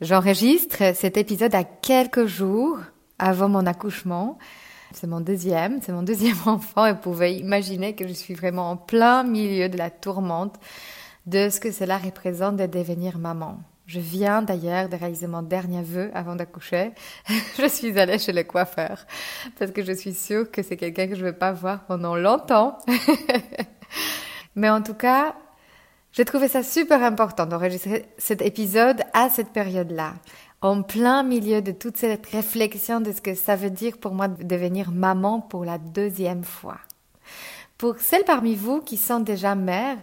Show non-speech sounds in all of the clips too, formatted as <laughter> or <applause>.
J'enregistre cet épisode à quelques jours avant mon accouchement. C'est mon deuxième, c'est mon deuxième <laughs> enfant et vous pouvez imaginer que je suis vraiment en plein milieu de la tourmente de ce que cela représente de devenir maman. Je viens d'ailleurs de réaliser mon dernier vœu avant d'accoucher. <laughs> je suis allée chez le coiffeur parce que je suis sûre que c'est quelqu'un que je ne vais pas voir pendant longtemps. <laughs> Mais en tout cas, j'ai trouvé ça super important d'enregistrer cet épisode à cette période-là, en plein milieu de toute cette réflexion de ce que ça veut dire pour moi de devenir maman pour la deuxième fois. Pour celles parmi vous qui sont déjà mères,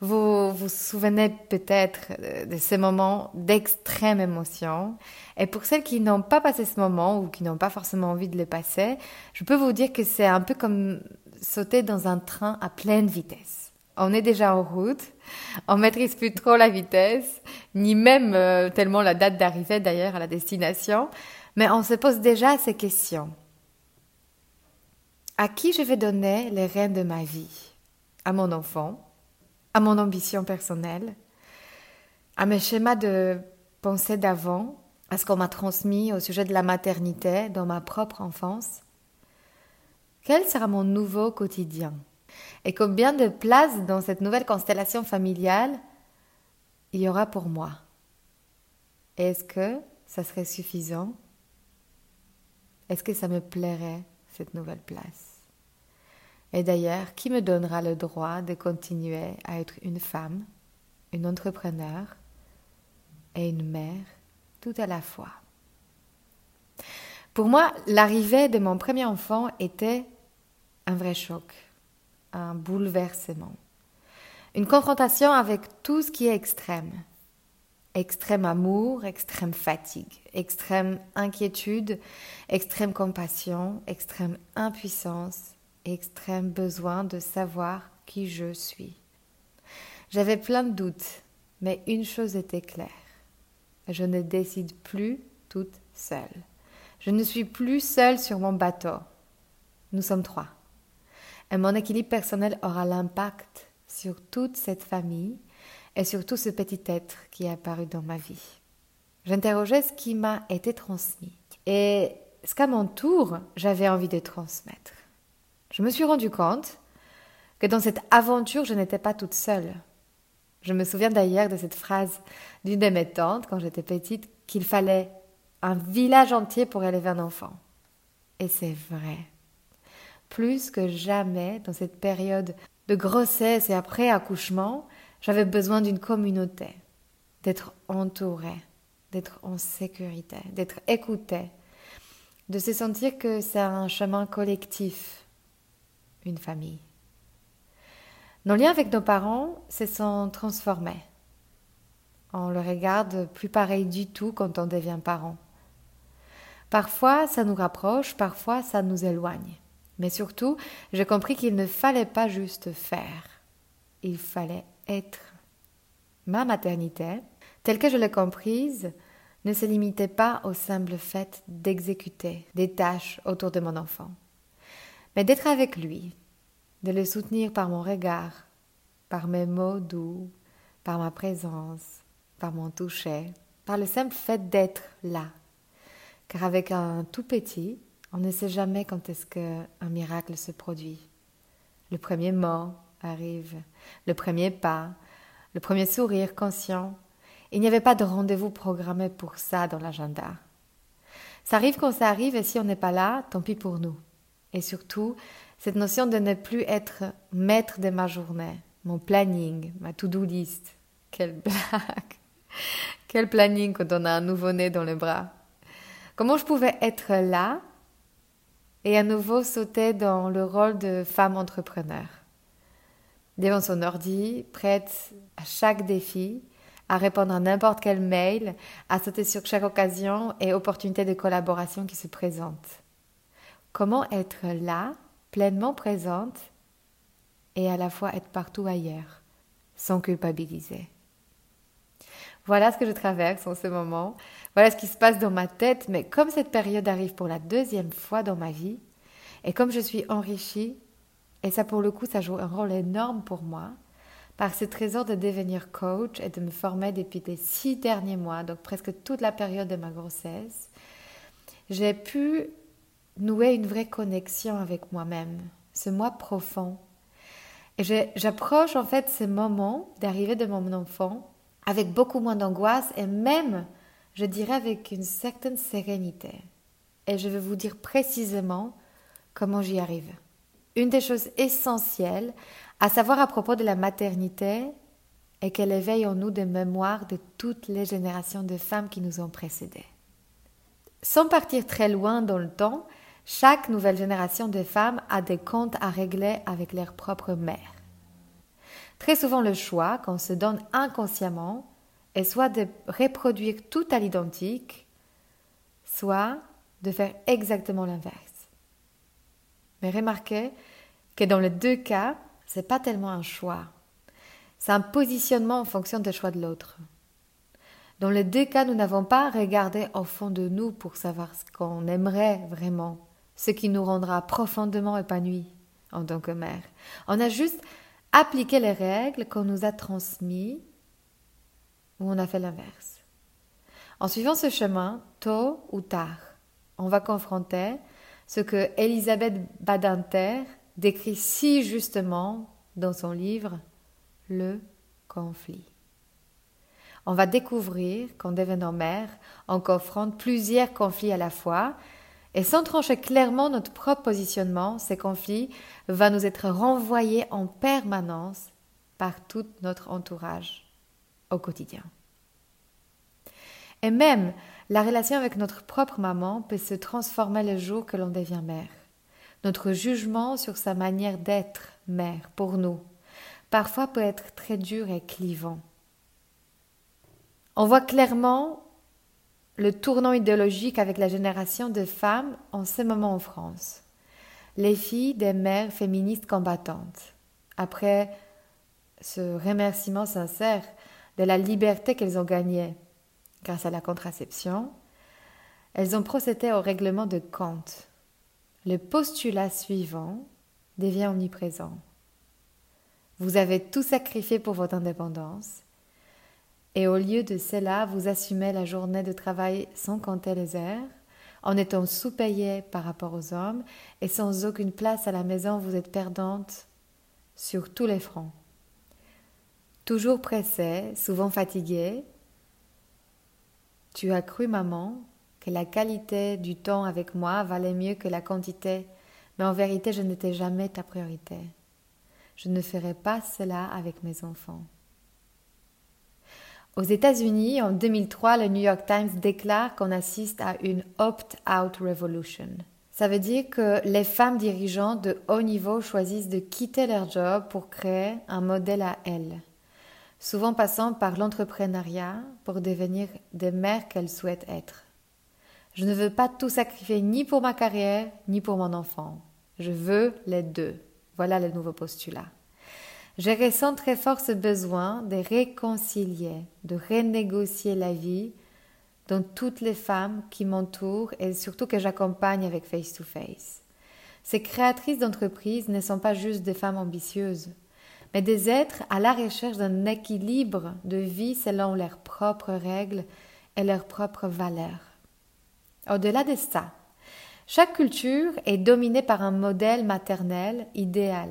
vous vous souvenez peut-être de ces moments d'extrême émotion. Et pour celles qui n'ont pas passé ce moment ou qui n'ont pas forcément envie de le passer, je peux vous dire que c'est un peu comme sauter dans un train à pleine vitesse. On est déjà en route, on maîtrise plus trop la vitesse, ni même euh, tellement la date d'arrivée d'ailleurs à la destination, mais on se pose déjà ces questions. À qui je vais donner les rênes de ma vie? À mon enfant? À mon ambition personnelle, à mes schémas de pensée d'avant, à ce qu'on m'a transmis au sujet de la maternité dans ma propre enfance? Quel sera mon nouveau quotidien? Et combien de place dans cette nouvelle constellation familiale il y aura pour moi? Est-ce que ça serait suffisant? Est-ce que ça me plairait, cette nouvelle place? Et d'ailleurs, qui me donnera le droit de continuer à être une femme, une entrepreneur et une mère tout à la fois? Pour moi, l'arrivée de mon premier enfant était un vrai choc, un bouleversement, une confrontation avec tout ce qui est extrême. Extrême amour, extrême fatigue, extrême inquiétude, extrême compassion, extrême impuissance, extrême besoin de savoir qui je suis. J'avais plein de doutes, mais une chose était claire. Je ne décide plus toute seule. Je ne suis plus seule sur mon bateau. Nous sommes trois. Et mon équilibre personnel aura l'impact sur toute cette famille et sur tout ce petit être qui est apparu dans ma vie. J'interrogeais ce qui m'a été transmis et ce qu'à mon tour j'avais envie de transmettre. Je me suis rendu compte que dans cette aventure, je n'étais pas toute seule. Je me souviens d'ailleurs de cette phrase d'une de mes tantes quand j'étais petite qu'il fallait un village entier pour élever un enfant. Et c'est vrai. Plus que jamais dans cette période de grossesse et après accouchement, j'avais besoin d'une communauté, d'être entourée, d'être en sécurité, d'être écoutée, de se sentir que c'est un chemin collectif, une famille. Nos liens avec nos parents se sont transformés. On le regarde plus pareil du tout quand on devient parent. Parfois, ça nous rapproche, parfois, ça nous éloigne. Mais surtout, j'ai compris qu'il ne fallait pas juste faire, il fallait être. Ma maternité, telle que je l'ai comprise, ne se limitait pas au simple fait d'exécuter des tâches autour de mon enfant mais d'être avec lui, de le soutenir par mon regard, par mes mots doux, par ma présence, par mon toucher, par le simple fait d'être là. Car avec un tout petit, on ne sait jamais quand est-ce qu'un miracle se produit. Le premier mot arrive, le premier pas, le premier sourire conscient. Il n'y avait pas de rendez-vous programmé pour ça dans l'agenda. Ça arrive quand ça arrive et si on n'est pas là, tant pis pour nous. Et surtout, cette notion de ne plus être maître de ma journée, mon planning, ma to-do list. Quelle blague Quel planning quand on a un nouveau-né dans les bras Comment je pouvais être là et à nouveau sauter dans le rôle de femme entrepreneur Devant son ordi, prête à chaque défi, à répondre à n'importe quel mail, à sauter sur chaque occasion et opportunité de collaboration qui se présente. Comment être là pleinement présente et à la fois être partout ailleurs, sans culpabiliser? Voilà ce que je traverse en ce moment, voilà ce qui se passe dans ma tête, mais comme cette période arrive pour la deuxième fois dans ma vie, et comme je suis enrichie, et ça pour le coup ça joue un rôle énorme pour moi, par ce trésor de devenir coach et de me former depuis les six derniers mois, donc presque toute la période de ma grossesse, j'ai pu nouer une vraie connexion avec moi-même, ce moi profond. Et j'approche en fait ce moment d'arrivée de mon enfant avec beaucoup moins d'angoisse et même, je dirais, avec une certaine sérénité. Et je vais vous dire précisément comment j'y arrive. Une des choses essentielles à savoir à propos de la maternité est qu'elle éveille en nous des mémoires de toutes les générations de femmes qui nous ont précédées. Sans partir très loin dans le temps, chaque nouvelle génération de femmes a des comptes à régler avec leur propre mère. Très souvent, le choix qu'on se donne inconsciemment est soit de reproduire tout à l'identique, soit de faire exactement l'inverse. Mais remarquez que dans les deux cas, ce n'est pas tellement un choix. C'est un positionnement en fonction des choix de l'autre. Dans les deux cas, nous n'avons pas regardé au fond de nous pour savoir ce qu'on aimerait vraiment ce qui nous rendra profondément épanouis en tant que mère. On a juste appliqué les règles qu'on nous a transmises ou on a fait l'inverse. En suivant ce chemin, tôt ou tard, on va confronter ce que Elisabeth Badinter décrit si justement dans son livre Le conflit. On va découvrir qu'en devenant mère, on confronte plusieurs conflits à la fois et sans trancher clairement notre propre positionnement, ces conflits vont nous être renvoyés en permanence par tout notre entourage au quotidien. Et même la relation avec notre propre maman peut se transformer le jour que l'on devient mère. Notre jugement sur sa manière d'être mère pour nous parfois peut être très dur et clivant. On voit clairement le tournant idéologique avec la génération de femmes en ce moment en France. Les filles des mères féministes combattantes. Après ce remerciement sincère de la liberté qu'elles ont gagnée grâce à la contraception, elles ont procédé au règlement de Kant. Le postulat suivant devient omniprésent. Vous avez tout sacrifié pour votre indépendance, et au lieu de cela, vous assumez la journée de travail sans compter les heures, en étant sous-payé par rapport aux hommes et sans aucune place à la maison, vous êtes perdante sur tous les fronts. Toujours pressée, souvent fatiguée, tu as cru, maman, que la qualité du temps avec moi valait mieux que la quantité, mais en vérité, je n'étais jamais ta priorité. Je ne ferai pas cela avec mes enfants. Aux États-Unis, en 2003, le New York Times déclare qu'on assiste à une opt-out revolution. Ça veut dire que les femmes dirigeantes de haut niveau choisissent de quitter leur job pour créer un modèle à elles, souvent passant par l'entrepreneuriat pour devenir des mères qu'elles souhaitent être. Je ne veux pas tout sacrifier ni pour ma carrière ni pour mon enfant. Je veux les deux. Voilà le nouveau postulat. Je ressens très fort ce besoin de réconcilier, de renégocier la vie dans toutes les femmes qui m'entourent et surtout que j'accompagne avec Face to Face. Ces créatrices d'entreprises ne sont pas juste des femmes ambitieuses, mais des êtres à la recherche d'un équilibre de vie selon leurs propres règles et leurs propres valeurs. Au-delà de ça, chaque culture est dominée par un modèle maternel idéal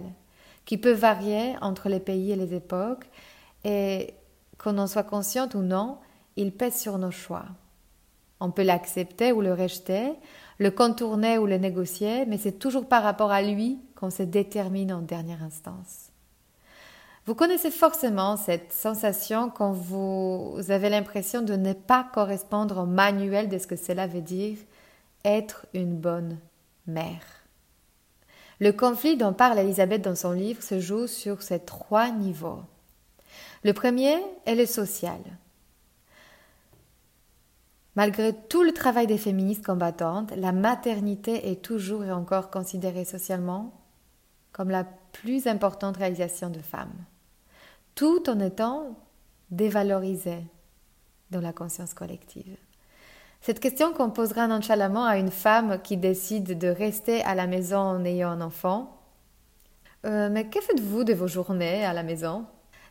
qui peut varier entre les pays et les époques, et qu'on en soit consciente ou non, il pèse sur nos choix. On peut l'accepter ou le rejeter, le contourner ou le négocier, mais c'est toujours par rapport à lui qu'on se détermine en dernière instance. Vous connaissez forcément cette sensation quand vous avez l'impression de ne pas correspondre au manuel de ce que cela veut dire être une bonne mère. Le conflit dont parle Elisabeth dans son livre se joue sur ces trois niveaux. Le premier est le social. Malgré tout le travail des féministes combattantes, la maternité est toujours et encore considérée socialement comme la plus importante réalisation de femmes, tout en étant dévalorisée dans la conscience collective. Cette question qu'on posera nonchalamment à une femme qui décide de rester à la maison en ayant un enfant. Euh, mais que faites-vous de vos journées à la maison?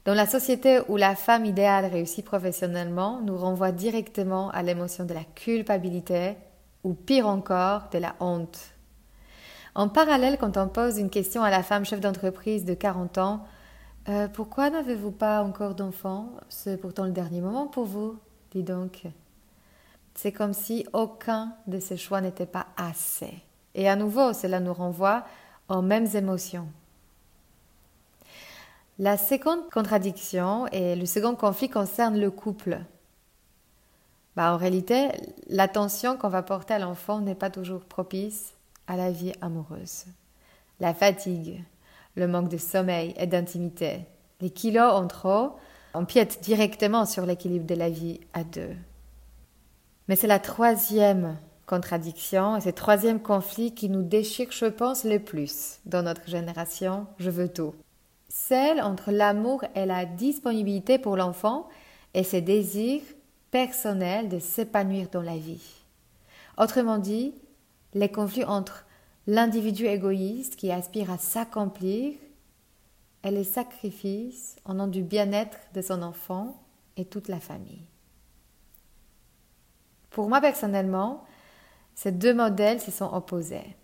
Dans la société où la femme idéale réussit professionnellement, nous renvoie directement à l'émotion de la culpabilité ou pire encore, de la honte. En parallèle, quand on pose une question à la femme chef d'entreprise de 40 ans, euh, pourquoi n'avez-vous pas encore d'enfant C'est pourtant le dernier moment pour vous, dis donc. C'est comme si aucun de ces choix n'était pas assez. Et à nouveau, cela nous renvoie aux mêmes émotions. La seconde contradiction et le second conflit concerne le couple. Bah, en réalité, l'attention qu'on va porter à l'enfant n'est pas toujours propice à la vie amoureuse. La fatigue, le manque de sommeil et d'intimité, les kilos en trop empiètent directement sur l'équilibre de la vie à deux. Mais c'est la troisième contradiction et ce troisième conflit qui nous déchire, je pense, le plus dans notre génération, je veux tout. Celle entre l'amour et la disponibilité pour l'enfant et ses désirs personnels de s'épanouir dans la vie. Autrement dit, les conflits entre l'individu égoïste qui aspire à s'accomplir et les sacrifices en nom du bien-être de son enfant et toute la famille. Pour moi personnellement, ces deux modèles se sont opposés.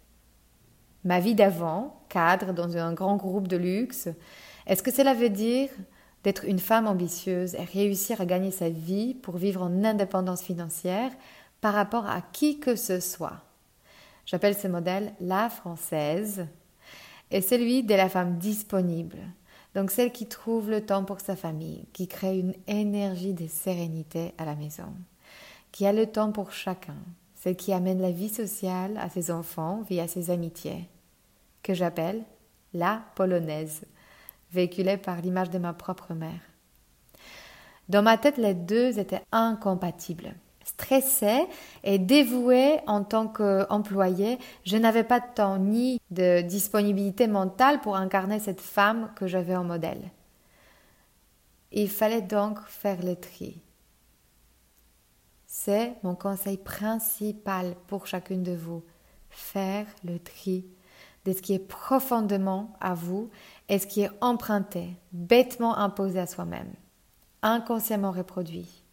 Ma vie d'avant, cadre dans un grand groupe de luxe, est-ce que cela veut dire d'être une femme ambitieuse et réussir à gagner sa vie pour vivre en indépendance financière par rapport à qui que ce soit? J'appelle ce modèle la française et celui de la femme disponible. Donc celle qui trouve le temps pour sa famille, qui crée une énergie de sérénité à la maison qui a le temps pour chacun, celle qui amène la vie sociale à ses enfants via ses amitiés, que j'appelle la polonaise, véhiculée par l'image de ma propre mère. Dans ma tête, les deux étaient incompatibles. Stressée et dévouée en tant qu'employée, je n'avais pas de temps ni de disponibilité mentale pour incarner cette femme que j'avais en modèle. Il fallait donc faire le tri c'est mon conseil principal pour chacune de vous. Faire le tri de ce qui est profondément à vous et ce qui est emprunté, bêtement imposé à soi-même, inconsciemment reproduit.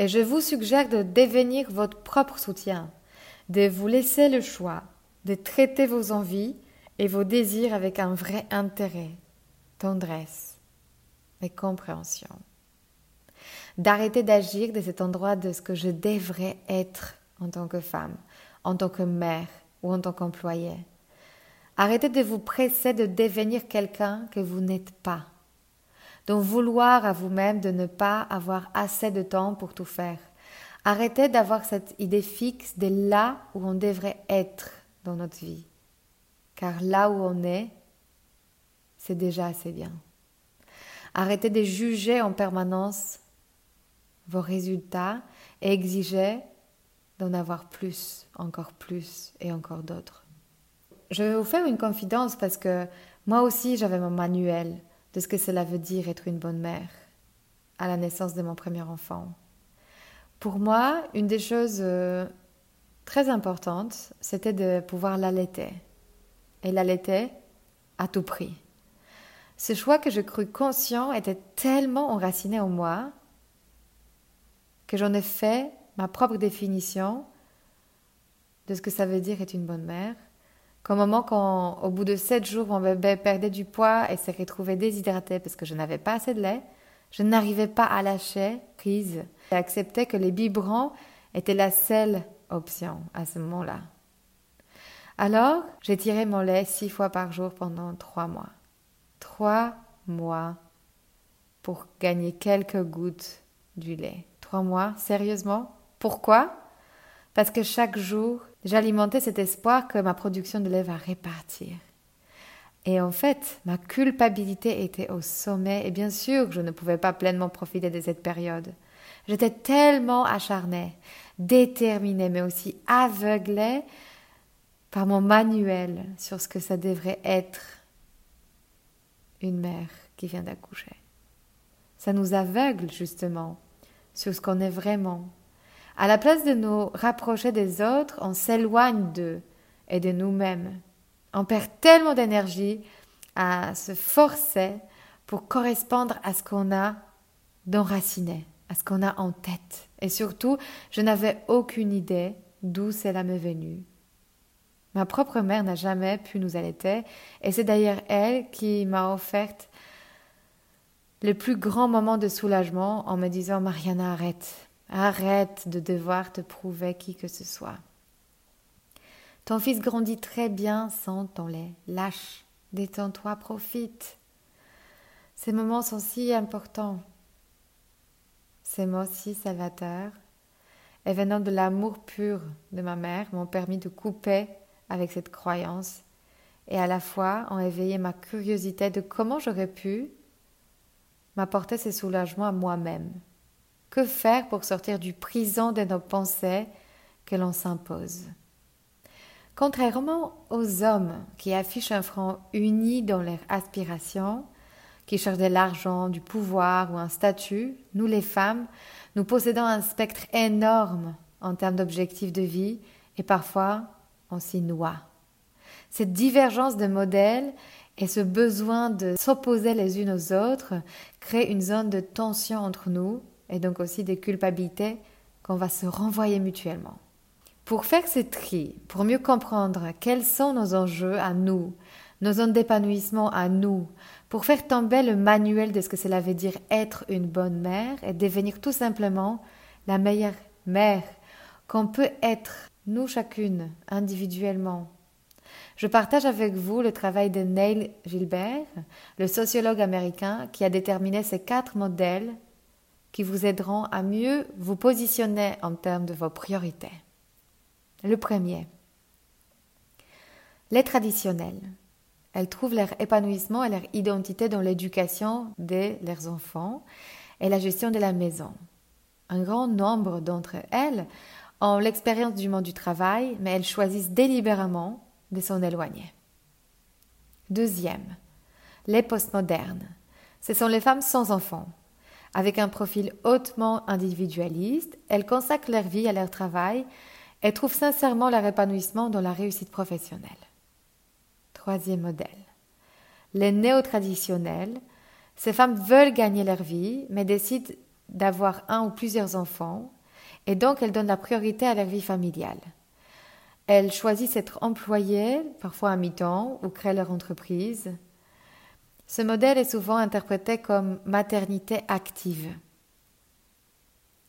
Et je vous suggère de devenir votre propre soutien, de vous laisser le choix, de traiter vos envies et vos désirs avec un vrai intérêt, tendresse et compréhension d'arrêter d'agir de cet endroit de ce que je devrais être en tant que femme, en tant que mère ou en tant qu'employée. Arrêtez de vous presser de devenir quelqu'un que vous n'êtes pas, d'en vouloir à vous-même de ne pas avoir assez de temps pour tout faire. Arrêtez d'avoir cette idée fixe de là où on devrait être dans notre vie. Car là où on est, c'est déjà assez bien. Arrêtez de juger en permanence vos résultats et exigez d'en avoir plus, encore plus et encore d'autres. Je vais vous faire une confidence parce que moi aussi j'avais mon manuel de ce que cela veut dire être une bonne mère à la naissance de mon premier enfant. Pour moi, une des choses euh, très importantes, c'était de pouvoir l'allaiter. Et l'allaiter à tout prix. Ce choix que je crus conscient était tellement enraciné en moi que j'en ai fait ma propre définition de ce que ça veut dire être une bonne mère. Qu'au moment quand, au bout de sept jours, mon bébé perdait du poids et s'est retrouvé déshydraté parce que je n'avais pas assez de lait, je n'arrivais pas à lâcher prise et accepter que les biberons était la seule option à ce moment-là. Alors, j'ai tiré mon lait six fois par jour pendant trois mois. Trois mois pour gagner quelques gouttes du lait. Trois mois, sérieusement? Pourquoi? Parce que chaque jour, j'alimentais cet espoir que ma production de lait va répartir. Et en fait, ma culpabilité était au sommet et bien sûr que je ne pouvais pas pleinement profiter de cette période. J'étais tellement acharnée, déterminée, mais aussi aveuglée par mon manuel sur ce que ça devrait être une mère qui vient d'accoucher. Ça nous aveugle justement sur ce qu'on est vraiment. À la place de nous rapprocher des autres, on s'éloigne d'eux et de nous-mêmes. On perd tellement d'énergie à se forcer pour correspondre à ce qu'on a d'enraciné, à ce qu'on a en tête. Et surtout, je n'avais aucune idée d'où cela m'est venu. Ma propre mère n'a jamais pu nous allaiter, et c'est d'ailleurs elle qui m'a offert le plus grand moment de soulagement en me disant Mariana, arrête, arrête de devoir te prouver qui que ce soit. Ton fils grandit très bien sans ton lait. Lâche, détends-toi, profite. Ces moments sont si importants. Ces mots si salvateurs et de l'amour pur de ma mère m'ont permis de couper avec cette croyance et à la fois ont éveillé ma curiosité de comment j'aurais pu m'apporter ces soulagements à moi-même. Que faire pour sortir du prison de nos pensées que l'on s'impose? Contrairement aux hommes qui affichent un front uni dans leurs aspirations, qui cherchent de l'argent, du pouvoir ou un statut, nous les femmes, nous possédons un spectre énorme en termes d'objectifs de vie et parfois on s'y noie. Cette divergence de modèles et ce besoin de s'opposer les unes aux autres crée une zone de tension entre nous et donc aussi des culpabilités qu'on va se renvoyer mutuellement. Pour faire ce tri, pour mieux comprendre quels sont nos enjeux à nous, nos zones d'épanouissement à nous, pour faire tomber le manuel de ce que cela veut dire être une bonne mère et devenir tout simplement la meilleure mère qu'on peut être, nous chacune, individuellement, je partage avec vous le travail de Neil Gilbert, le sociologue américain qui a déterminé ces quatre modèles qui vous aideront à mieux vous positionner en termes de vos priorités. Le premier, les traditionnels. Elles trouvent leur épanouissement et leur identité dans l'éducation de leurs enfants et la gestion de la maison. Un grand nombre d'entre elles ont l'expérience du monde du travail, mais elles choisissent délibérément de s'en éloigner. Deuxième, les postmodernes. Ce sont les femmes sans enfants. Avec un profil hautement individualiste, elles consacrent leur vie à leur travail et trouvent sincèrement leur épanouissement dans la réussite professionnelle. Troisième modèle. Les néo-traditionnels. Ces femmes veulent gagner leur vie, mais décident d'avoir un ou plusieurs enfants, et donc elles donnent la priorité à leur vie familiale. Elles choisissent d'être employées, parfois à mi-temps, ou créent leur entreprise. Ce modèle est souvent interprété comme maternité active.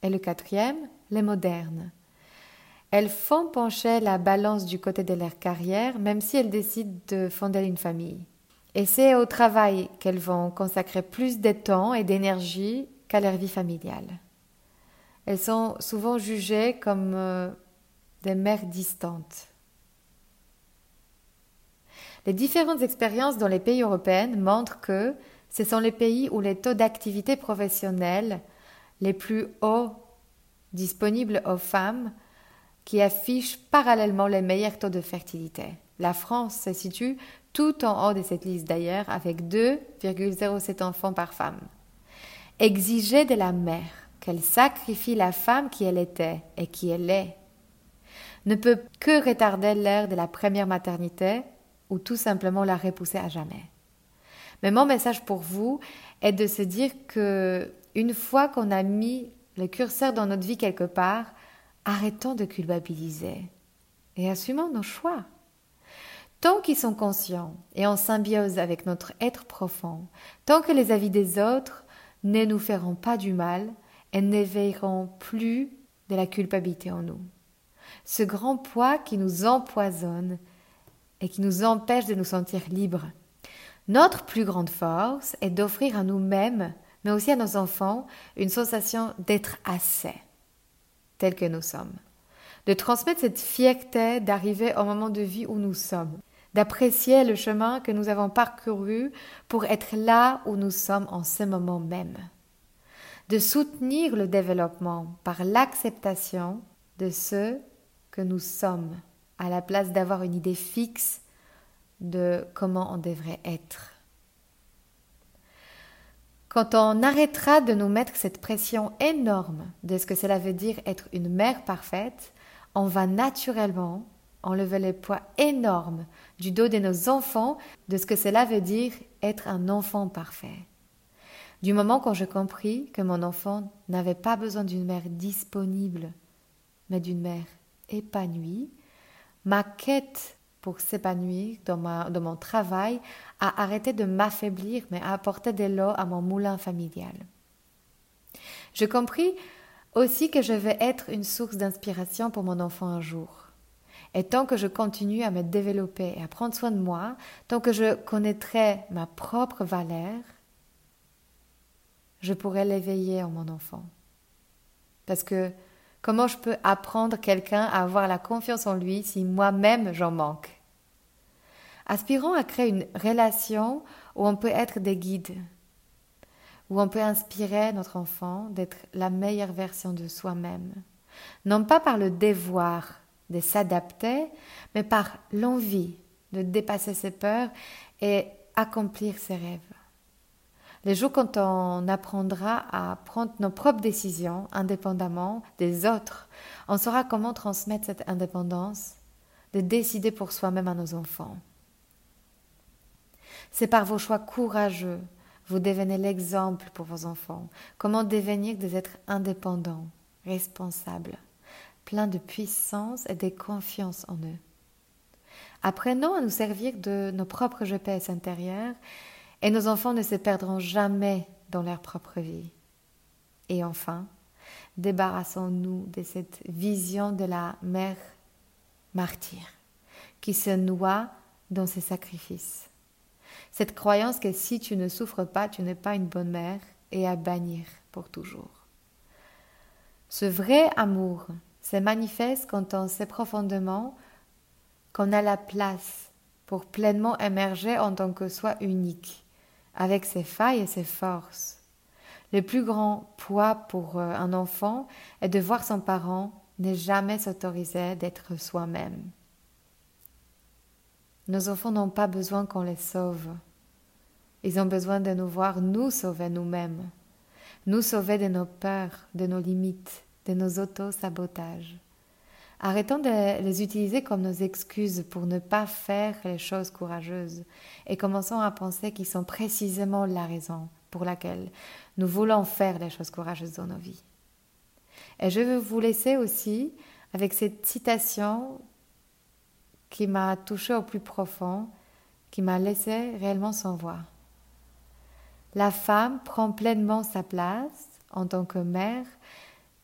Et le quatrième, les modernes. Elles font pencher la balance du côté de leur carrière, même si elles décident de fonder une famille. Et c'est au travail qu'elles vont consacrer plus de temps et d'énergie qu'à leur vie familiale. Elles sont souvent jugées comme euh, des mères distantes. Les différentes expériences dans les pays européens montrent que ce sont les pays où les taux d'activité professionnelle les plus hauts disponibles aux femmes qui affichent parallèlement les meilleurs taux de fertilité. La France se situe tout en haut de cette liste d'ailleurs avec 2,07 enfants par femme. Exiger de la mère qu'elle sacrifie la femme qui elle était et qui elle est ne peut que retarder l'ère de la première maternité ou tout simplement la repousser à jamais. Mais mon message pour vous est de se dire que une fois qu'on a mis le curseur dans notre vie quelque part, arrêtons de culpabiliser et assumons nos choix. Tant qu'ils sont conscients et en symbiose avec notre être profond, tant que les avis des autres ne nous feront pas du mal et n'éveilleront plus de la culpabilité en nous. Ce grand poids qui nous empoisonne et qui nous empêche de nous sentir libres. Notre plus grande force est d'offrir à nous-mêmes, mais aussi à nos enfants, une sensation d'être assez, tel que nous sommes. De transmettre cette fierté d'arriver au moment de vie où nous sommes, d'apprécier le chemin que nous avons parcouru pour être là où nous sommes en ce moment même. De soutenir le développement par l'acceptation de ce que nous sommes, à la place d'avoir une idée fixe de comment on devrait être. Quand on arrêtera de nous mettre cette pression énorme de ce que cela veut dire être une mère parfaite, on va naturellement enlever les poids énormes du dos de nos enfants de ce que cela veut dire être un enfant parfait. Du moment quand j'ai compris que mon enfant n'avait pas besoin d'une mère disponible, mais d'une mère épanouie, ma quête pour s'épanouir dans, mon travail a arrêté de m'affaiblir, mais a apporté de l'eau à mon moulin familial. J'ai compris aussi que je vais être une source d'inspiration pour mon enfant un jour. Et tant que je continue à me développer et à prendre soin de moi, tant que je connaîtrai ma propre valeur, je pourrai l'éveiller en mon enfant. Parce que comment je peux apprendre quelqu'un à avoir la confiance en lui si moi-même j'en manque? Aspirons à créer une relation où on peut être des guides, où on peut inspirer notre enfant d'être la meilleure version de soi-même, non pas par le devoir de s'adapter, mais par l'envie de dépasser ses peurs et accomplir ses rêves. Les jours quand on apprendra à prendre nos propres décisions indépendamment des autres, on saura comment transmettre cette indépendance, de décider pour soi-même à nos enfants. C'est par vos choix courageux, vous devenez l'exemple pour vos enfants. Comment devenir des êtres indépendants, responsables, pleins de puissance et de confiance en eux. Apprenons à nous servir de nos propres GPS intérieurs et nos enfants ne se perdront jamais dans leur propre vie. Et enfin, débarrassons-nous de cette vision de la mère martyre qui se noie dans ses sacrifices. Cette croyance que si tu ne souffres pas, tu n'es pas une bonne mère est à bannir pour toujours. Ce vrai amour se manifeste quand on sait profondément qu'on a la place pour pleinement émerger en tant que soi unique, avec ses failles et ses forces. Le plus grand poids pour euh, un enfant est de voir son parent ne jamais s'autoriser d'être soi-même. Nos enfants n'ont pas besoin qu'on les sauve. Ils ont besoin de nous voir nous sauver nous-mêmes, nous sauver de nos peurs, de nos limites, de nos auto-sabotages. Arrêtons de les utiliser comme nos excuses pour ne pas faire les choses courageuses et commençons à penser qu'ils sont précisément la raison pour laquelle nous voulons faire les choses courageuses dans nos vies. Et je veux vous laisser aussi avec cette citation qui m'a touché au plus profond, qui m'a laissé réellement sans voix. La femme prend pleinement sa place en tant que mère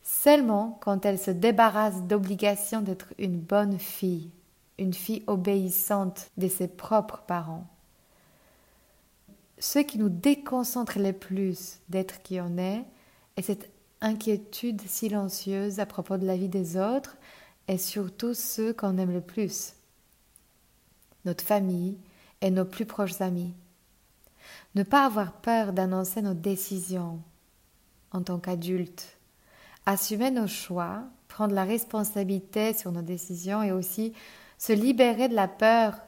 seulement quand elle se débarrasse d'obligation d'être une bonne fille, une fille obéissante de ses propres parents. Ce qui nous déconcentre le plus d'être qui on est est cette inquiétude silencieuse à propos de la vie des autres et surtout ceux qu'on aime le plus, notre famille et nos plus proches amis. Ne pas avoir peur d'annoncer nos décisions en tant qu'adultes assumer nos choix, prendre la responsabilité sur nos décisions et aussi se libérer de la peur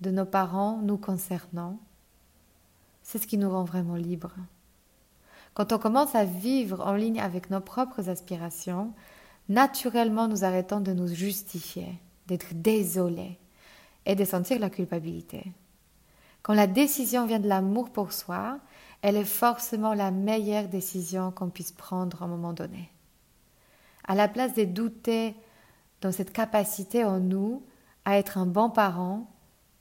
de nos parents nous concernant, c'est ce qui nous rend vraiment libres. Quand on commence à vivre en ligne avec nos propres aspirations, naturellement nous arrêtons de nous justifier, d'être désolés et de sentir la culpabilité. Quand la décision vient de l'amour pour soi, elle est forcément la meilleure décision qu'on puisse prendre à un moment donné. À la place de douter dans cette capacité en nous à être un bon parent,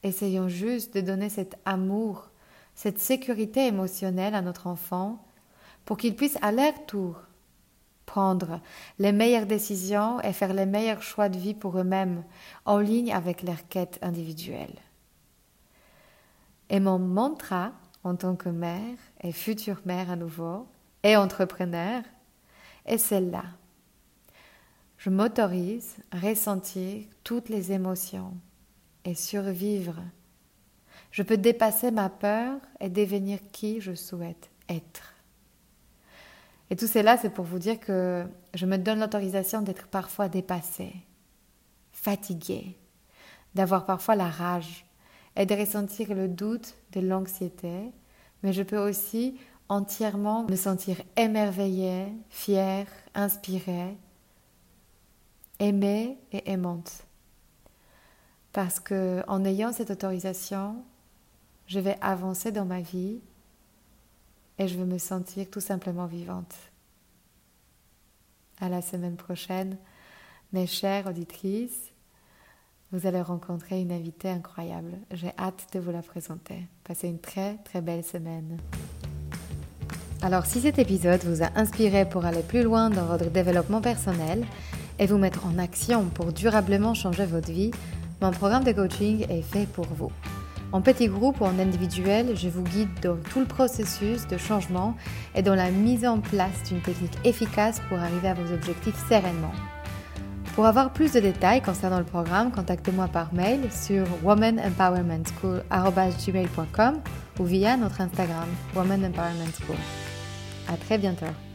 essayons juste de donner cet amour, cette sécurité émotionnelle à notre enfant pour qu'il puisse à leur tour prendre les meilleures décisions et faire les meilleurs choix de vie pour eux-mêmes, en ligne avec leur quête individuelle. Et mon mantra en tant que mère et future mère à nouveau et entrepreneur est celle-là. Je m'autorise à ressentir toutes les émotions et survivre. Je peux dépasser ma peur et devenir qui je souhaite être. Et tout cela, c'est pour vous dire que je me donne l'autorisation d'être parfois dépassée, fatiguée, d'avoir parfois la rage et de ressentir le doute, de l'anxiété, mais je peux aussi entièrement me sentir émerveillée, fière, inspirée, aimée et aimante. Parce que en ayant cette autorisation, je vais avancer dans ma vie et je veux me sentir tout simplement vivante. À la semaine prochaine, mes chères auditrices, vous allez rencontrer une invitée incroyable. J'ai hâte de vous la présenter. Passez une très très belle semaine. Alors si cet épisode vous a inspiré pour aller plus loin dans votre développement personnel et vous mettre en action pour durablement changer votre vie, mon programme de coaching est fait pour vous. En petit groupe ou en individuel, je vous guide dans tout le processus de changement et dans la mise en place d'une technique efficace pour arriver à vos objectifs sereinement. Pour avoir plus de détails concernant le programme, contactez-moi par mail sur womanempowermentschool.com ou via notre Instagram Woman Empowerment School. À très bientôt.